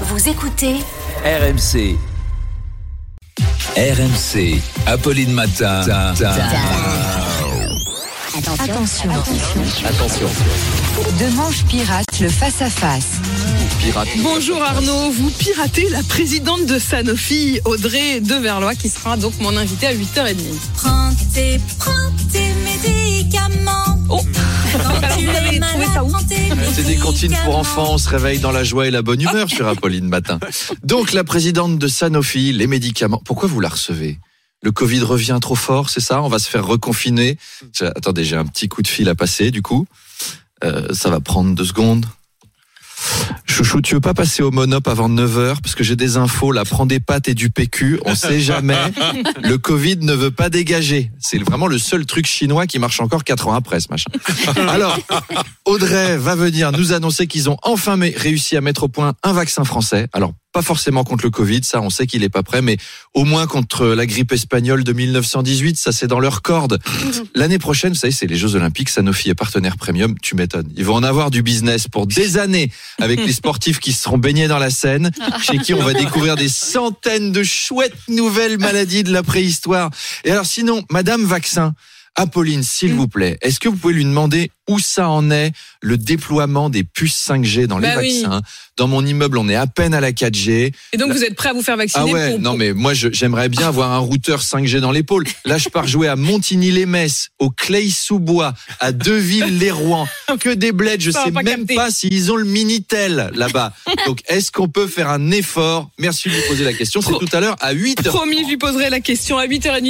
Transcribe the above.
Vous écoutez RMC. RMC. Apolline Matin. Attention. Attention. Demanche pirate le face-à-face. Pirate. Bonjour Arnaud, vous piratez la présidente de Sanofi, Audrey Deverlois, qui sera donc mon invitée à 8h30. Prends tes, prends tes médicaments. Des cantines pour enfants, on se réveille dans la joie et la bonne humeur sur Apolline Matin. Donc la présidente de Sanofi, les médicaments, pourquoi vous la recevez? Le Covid revient trop fort, c'est ça? On va se faire reconfiner? Attendez, j'ai un petit coup de fil à passer du coup. Euh, ça va prendre deux secondes. Chouchou, tu veux pas passer au Monop avant 9h parce que j'ai des infos là, prends des pâtes et du PQ, on sait jamais. Le Covid ne veut pas dégager. C'est vraiment le seul truc chinois qui marche encore quatre ans après ce machin. Alors, Audrey va venir nous annoncer qu'ils ont enfin réussi à mettre au point un vaccin français. Alors, pas forcément contre le Covid, ça on sait qu'il est pas prêt, mais au moins contre la grippe espagnole de 1918, ça c'est dans leur corde. L'année prochaine, vous savez, c'est les Jeux Olympiques, Sanofi est partenaire premium, tu m'étonnes. Ils vont en avoir du business pour des années avec les sportifs qui se seront baignés dans la Seine, chez qui on va découvrir des centaines de chouettes nouvelles maladies de la préhistoire. Et alors sinon, Madame Vaccin, Apolline, s'il vous plaît, est-ce que vous pouvez lui demander où ça en est, le déploiement des puces 5G dans les Bah oui. vaccins? Dans mon immeuble, on est à peine à la 4G. Et donc vous êtes prêt à vous faire vacciner Ah ouais, pour- non mais moi j'aimerais bien avoir un routeur 5G dans l'épaule. Là je pars jouer à Montigny-les-Metz, au Clay-sous-Bois, à Deville-les-Rouen, que des bleds, je Ça sais pas même capter. pas s'ils ont le Minitel là-bas. Donc est-ce qu'on peut faire un effort? Merci de me poser la question, c'est tout à l'heure à 8h. Promis, je lui poserai la question à 8h30.